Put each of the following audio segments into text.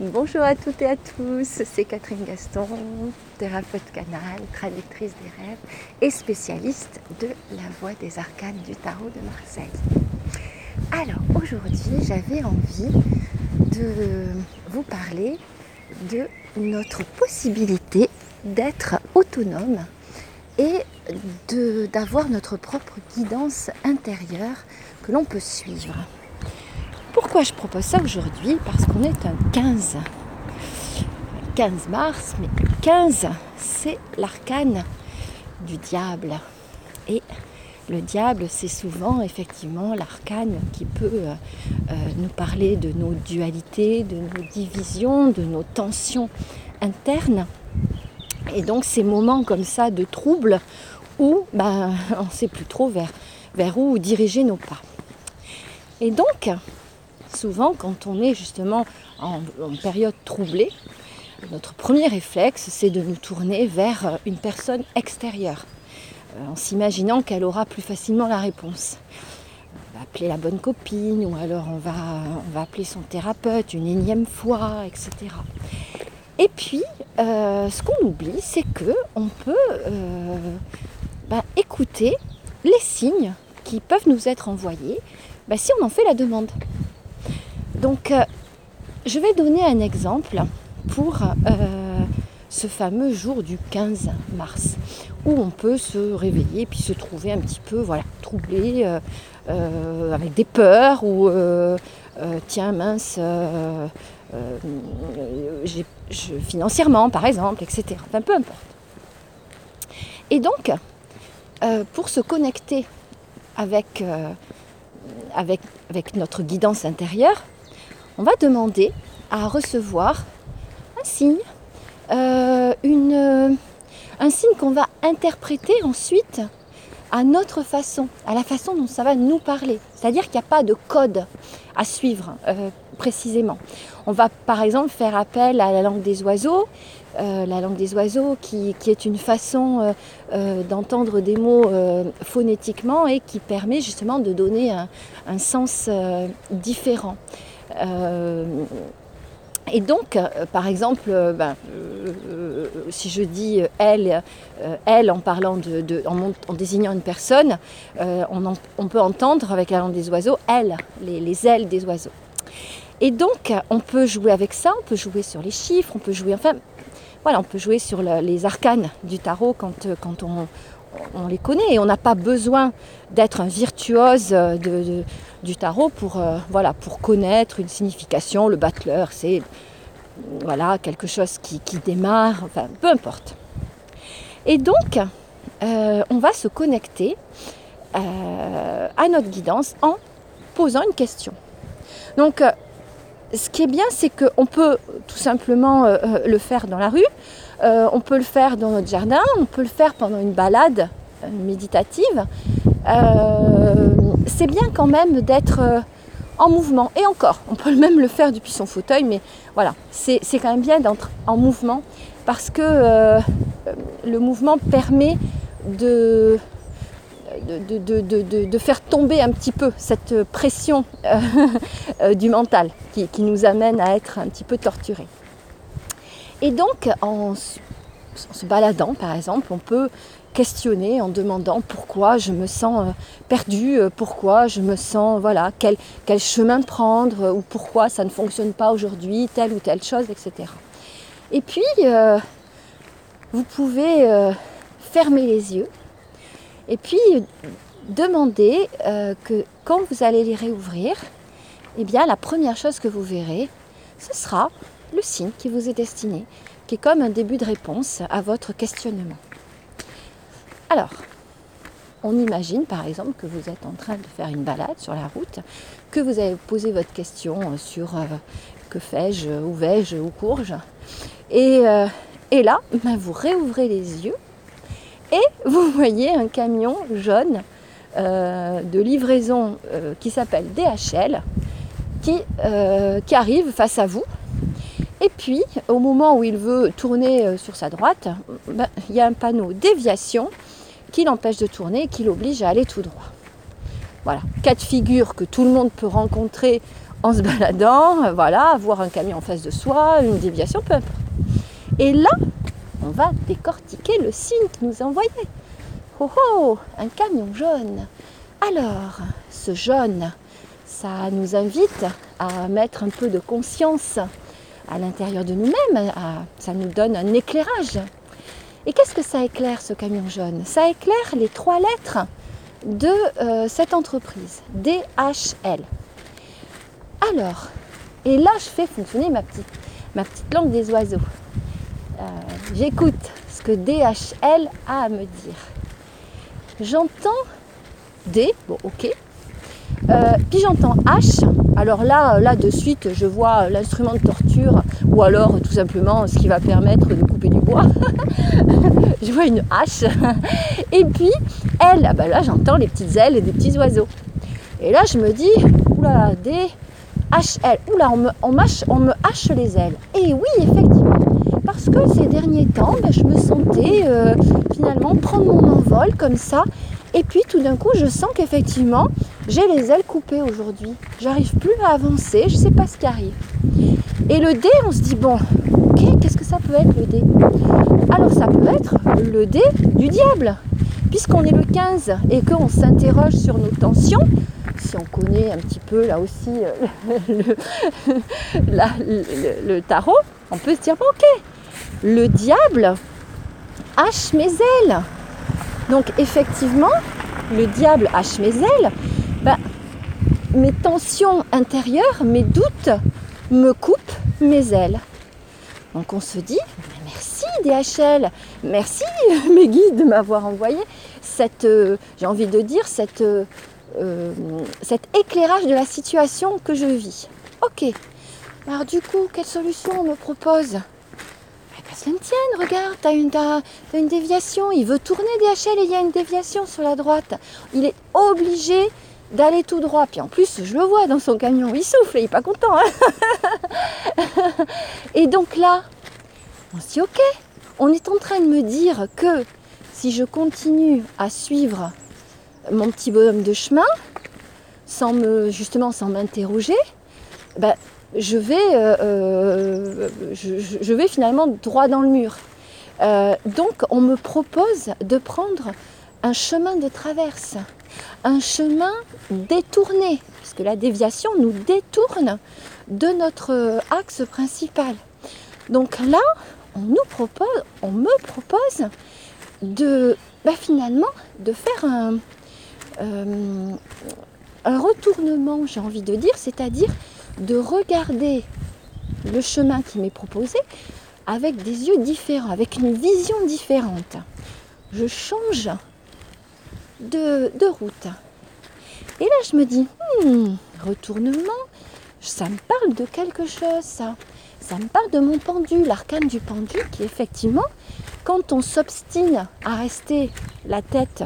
Bonjour à toutes et à tous, c'est Catherine Gaston, thérapeute canal, traductrice des rêves et spécialiste de la voix des arcanes du tarot de Marseille. Alors aujourd'hui j'avais envie de vous parler de notre possibilité d'être autonome et d'avoir notre propre guidance intérieure que l'on peut suivre. Je propose ça aujourd'hui Parce qu'on est un 15. 15 mars, mais 15, c'est l'arcane du diable. Et le diable, c'est souvent effectivement l'arcane qui peut euh, euh, nous parler de nos dualités, de nos divisions, de nos tensions internes. Et donc ces moments comme ça de trouble où ben, on ne sait plus trop vers où diriger nos pas. Et donc, souvent quand on est justement en, période troublée, notre premier réflexe, c'est de nous tourner vers euh, une personne extérieure, euh, en s'imaginant qu'elle aura plus facilement la réponse. On va appeler la bonne copine, ou alors on va, appeler son thérapeute une énième fois, etc. Et puis, euh, ce qu'on oublie, c'est que on peut bah, écouter les signes qui peuvent nous être envoyés bah, si on en fait la demande. Donc, euh, je vais donner un exemple pour euh, ce fameux jour du 15 mars, où on peut se réveiller puis se trouver un petit peu voilà, troublé, euh, avec des peurs, ou tiens mince, financièrement par exemple, etc. Enfin, peu importe. Et donc, pour se connecter avec, notre guidance intérieure, on va demander à recevoir un signe, euh, euh, un signe qu'on va interpréter ensuite à notre façon, à la façon dont ça va nous parler. C'est-à-dire qu'il n'y a pas de code à suivre euh, précisément. On va par exemple faire appel à la langue des oiseaux, la langue des oiseaux qui, est une façon d'entendre des mots phonétiquement et qui permet justement de donner un sens différent. Euh, et donc, euh, par exemple, euh, ben, si je dis elle, elle en désignant une personne, on, peut entendre avec la langue des oiseaux elle, les, ailes des oiseaux. Et donc, on peut jouer avec ça, on peut jouer sur les chiffres, on peut jouer, enfin, voilà, on peut jouer sur les arcanes du tarot quand, quand on, on les connaît et on n'a pas besoin d'être un virtuose du tarot pour, euh, voilà, pour connaître une signification. Le battleur, c'est voilà, quelque chose qui, démarre, enfin, peu importe. Et donc, euh, on va se connecter euh, à notre guidance en posant une question. Donc, ce qui est bien, c'est qu'on peut tout simplement le faire dans la rue, euh, on peut le faire dans notre jardin, on peut le faire pendant une balade euh, méditative. Euh, c'est bien quand même d'être en mouvement. Et encore, on peut même le faire depuis son fauteuil, mais voilà, c'est quand même bien d'être en mouvement parce que le mouvement permet de, faire tomber un petit peu cette pression du mental qui, nous amène à être un petit peu torturé. Et donc, en, se baladant, par exemple, on peut questionner en demandant pourquoi je me sens euh, perdue, euh, pourquoi je me sens, voilà, quel, quel chemin prendre, euh, ou pourquoi ça ne fonctionne pas aujourd'hui, telle ou telle chose, etc. Et puis, vous pouvez fermer les yeux et puis demander que quand vous allez les réouvrir, eh bien, la première chose que vous verrez, ce sera le signe qui vous est destiné, qui est comme un début de réponse à votre questionnement. Alors, on imagine par exemple que vous êtes en train de faire une balade sur la route, que vous avez posé votre question sur euh, que fais-je, où vais-je, où cours-je. Et, euh, là, ben, vous réouvrez les yeux et vous voyez un camion jaune euh, de livraison qui s'appelle DHL qui, qui arrive face à vous et puis, au moment où il veut tourner euh, sur sa droite, ben, il y a un panneau déviation qui l'empêche de tourner et qui l'oblige à aller tout droit. Voilà, cas de figure que tout le monde peut rencontrer en se baladant, voilà, voir un camion en face de soi, une déviation, peu importe. Et là, on va décortiquer le signe qui nous a envoyé. Oh oh, un camion jaune. Alors, ce jaune, ça nous invite à mettre un peu de conscience à l'intérieur de nous-mêmes, ça nous donne un éclairage. Et qu'est-ce que ça éclaire ce camion jaune? Ça éclaire les trois lettres de euh, cette entreprise, DHL. Alors, et là je fais fonctionner ma petite, ma petite langue des oiseaux. Euh, j'écoute ce que DHL a à me dire. J'entends D, bon ok, euh, puis j'entends H. Alors là, là de suite, je vois l'instrument de torture ou alors tout simplement ce qui va permettre de couper du bois. je vois une hache. Et puis L, ah ben là j'entends les petites ailes des petits oiseaux. Et là je me dis, oula, des HL, oula, on me, on, on me hache les ailes. Et oui, effectivement, parce que ces derniers temps, ben, je me sentais euh, finalement prendre mon envol comme ça. Et puis tout d'un coup, je sens qu'effectivement, j'ai les ailes coupées aujourd'hui. J'arrive plus à avancer, je ne sais pas ce qui arrive. Et le dé, on se dit, bon, ok, qu'est-ce que ça peut être le dé? Alors ça peut être le dé du diable. Puisqu'on est le 15 et qu'on s'interroge sur nos tensions, si on connaît un petit peu là aussi euh, le, le tarot, on peut se dire, bon, ok, le diable hache mes ailes. Donc effectivement, le diable hache mes ailes, ben, mes tensions intérieures, mes doutes me coupent mes ailes. Donc on se dit, merci DHL, merci mes guides de m'avoir envoyé cette, euh, j'ai envie de dire, cette, euh, cet éclairage de la situation que je vis. Ok, alors du coup, quelle solution on me propose? Ça me tienne, regarde, t'as une, as, une déviation, il veut tourner DHL et il y a une déviation sur la droite. Il est obligé d'aller tout droit. Puis en plus, je le vois dans son camion, il souffle, il n'est pas content. Hein. et donc là, on se dit, ok, on est en train de me dire que si je continue à suivre mon petit bonhomme de chemin, sans me, justement sans m'interroger, ben, je vais, euh, euh, je, vais finalement droit dans le mur. Euh, donc on me propose de prendre un chemin de traverse, un chemin détourné, puisque la déviation nous détourne de notre axe principal. Donc là, on nous propose, on me propose de bah, finalement de faire un retournement, j'ai envie de dire, c'est-à-dire de regarder le chemin qui m'est proposé avec des yeux différents, avec une vision différente. Je change de, route. Et là, je me dis, hmm, retournement, ça me parle de quelque chose, ça. Ça me parle de mon pendu, l'arcane du pendu, qui effectivement, quand on s'obstine à rester la tête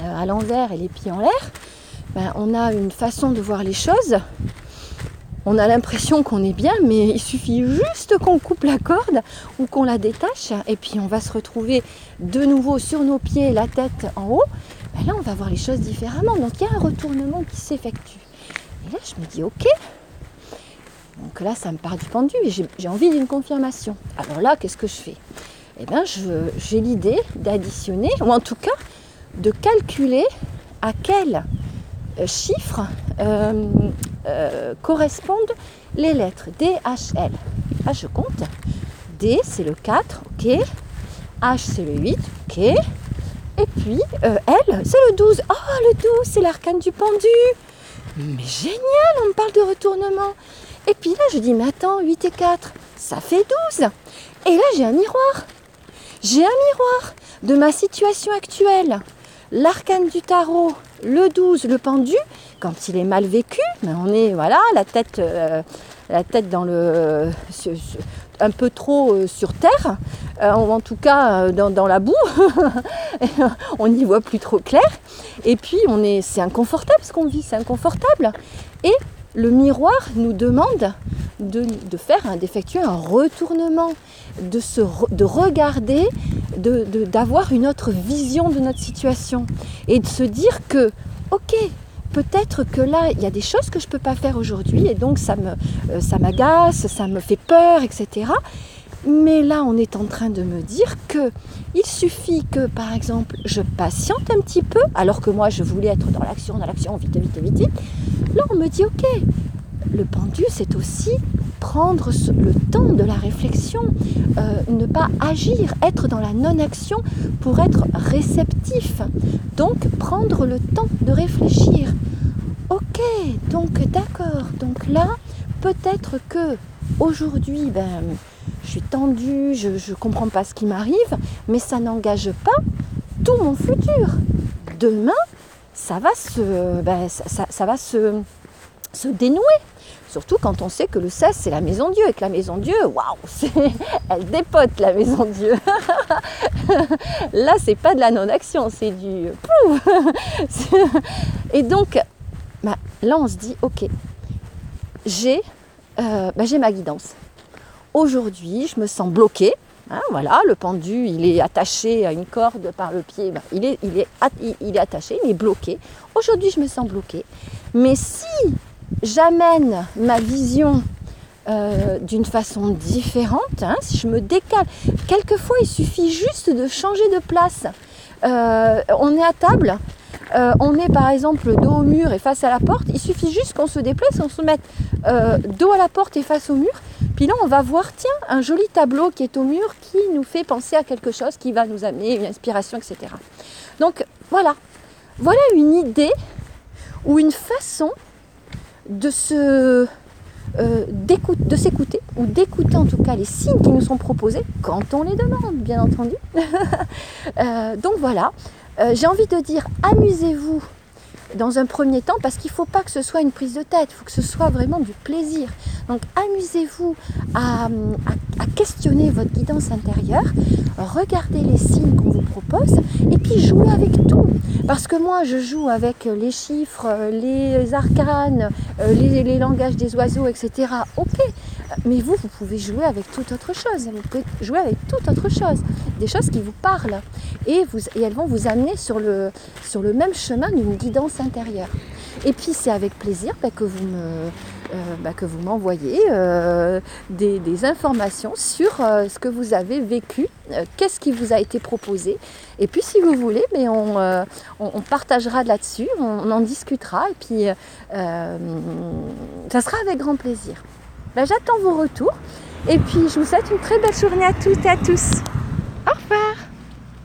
euh, à l'envers et les pieds en l'air, ben, on a une façon de voir les choses on a l'impression qu'on est bien, mais il suffit juste qu'on coupe la corde ou qu'on la détache, et puis on va se retrouver de nouveau sur nos pieds, la tête en haut. Ben là, on va voir les choses différemment. Donc il y a un retournement qui s'effectue. Et là, je me dis, ok. Donc là, ça me part du pendu et j'ai envie d'une confirmation. Alors là, qu'est-ce que je fais? Eh bien, j'ai l'idée d'additionner, ou en tout cas, de calculer à quel euh, chiffre euh, euh, correspondent les lettres D, H, L. Là, je compte. D, c'est le 4, ok. H, c'est le 8, ok. Et puis, euh, L, c'est le 12. Oh, le 12, c'est l'arcane du pendu. Mais génial, on me parle de retournement. Et puis là, je dis, mais attends, 8 et 4, ça fait 12. Et là, j'ai un miroir. J'ai un miroir de ma situation actuelle. L'arcane du tarot, le 12, le pendu, quand il est mal vécu, on est voilà la tête, euh, la tête dans le, un peu trop euh, sur terre, euh, en tout cas dans, la boue, on n'y voit plus trop clair. Et puis on est, c'est inconfortable ce qu'on vit, c'est inconfortable. Et le miroir nous demande de, faire, d'effectuer un retournement, de, se, de regarder, d'avoir une autre vision de notre situation et de se dire que, ok, peut-être que là, il y a des choses que je ne peux pas faire aujourd'hui et donc ça me, ça m'agace, ça me fait peur, etc. Mais là, on est en train de me dire que il suffit que, par exemple, je patiente un petit peu, alors que moi, je voulais être dans l'action, dans l'action, vite, vite, vite, vite. Là, on me dit, ok, le pendu, c'est aussi prendre le temps de la réflexion, euh, ne pas agir, être dans la non-action pour être réceptif. Donc, prendre le temps de réfléchir. Ok, donc d'accord. Donc là, peut-être que aujourd'hui, ben, je suis tendue, je ne comprends pas ce qui m'arrive, mais ça n'engage pas tout mon futur. Demain, ça va se, ben, ça, va se, se dénouer. Surtout quand on sait que le 16, c'est la maison Dieu, et que la maison Dieu, waouh, elle dépote la maison Dieu. Là, c'est pas de la non-action, c'est du Et donc, ben, là, on se dit, ok, j'ai euh, j'ai ma guidance. Aujourd'hui, je me sens bloquée. Hein, voilà, le pendu, il est attaché à une corde par le pied. Ben, il, est, il, est, il est attaché, il est bloqué. Aujourd'hui, je me sens bloquée. Mais si j'amène ma vision euh, d'une façon différente, hein, si je me décale, quelquefois il suffit juste de changer de place. Euh, on est à table, euh, on est par exemple dos au mur et face à la porte, il suffit juste qu'on se déplace, on se mette dos à la porte et face au mur, puis là, on va voir, tiens, un joli tableau qui est au mur qui nous fait penser à quelque chose qui va nous amener une inspiration, etc. Donc voilà, voilà une idée ou une façon de se euh, s'écouter ou d'écouter en tout cas les signes qui nous sont proposés quand on les demande, bien entendu. Euh, donc voilà, euh, j'ai envie de dire amusez-vous dans un premier temps parce qu'il ne faut pas que ce soit une prise de tête, il faut que ce soit vraiment du plaisir. Donc amusez-vous à, questionner votre guidance intérieure, regardez les signes qu'on vous propose et puis jouez avec tout. Parce que moi je joue avec les chiffres, les arcanes, euh, les, les langages des oiseaux, etc. Ok, mais vous, vous pouvez jouer avec toute autre chose. Vous pouvez jouer avec toute autre chose. Des choses qui vous parlent. Et, elles vont vous amener sur le, même chemin d'une guidance intérieure. Et puis c'est avec plaisir bah, que vous me, euh, bah, que vous m'envoyez euh, des, informations sur euh, ce que vous avez vécu, qu'est-ce qui vous a été proposé. Et puis si vous voulez, mais on, on, partagera là-dessus, on, en discutera et puis ça sera avec grand plaisir ben, j'attends vos retours. Et puis, je vous souhaite une très belle journée à toutes et à tous. Au revoir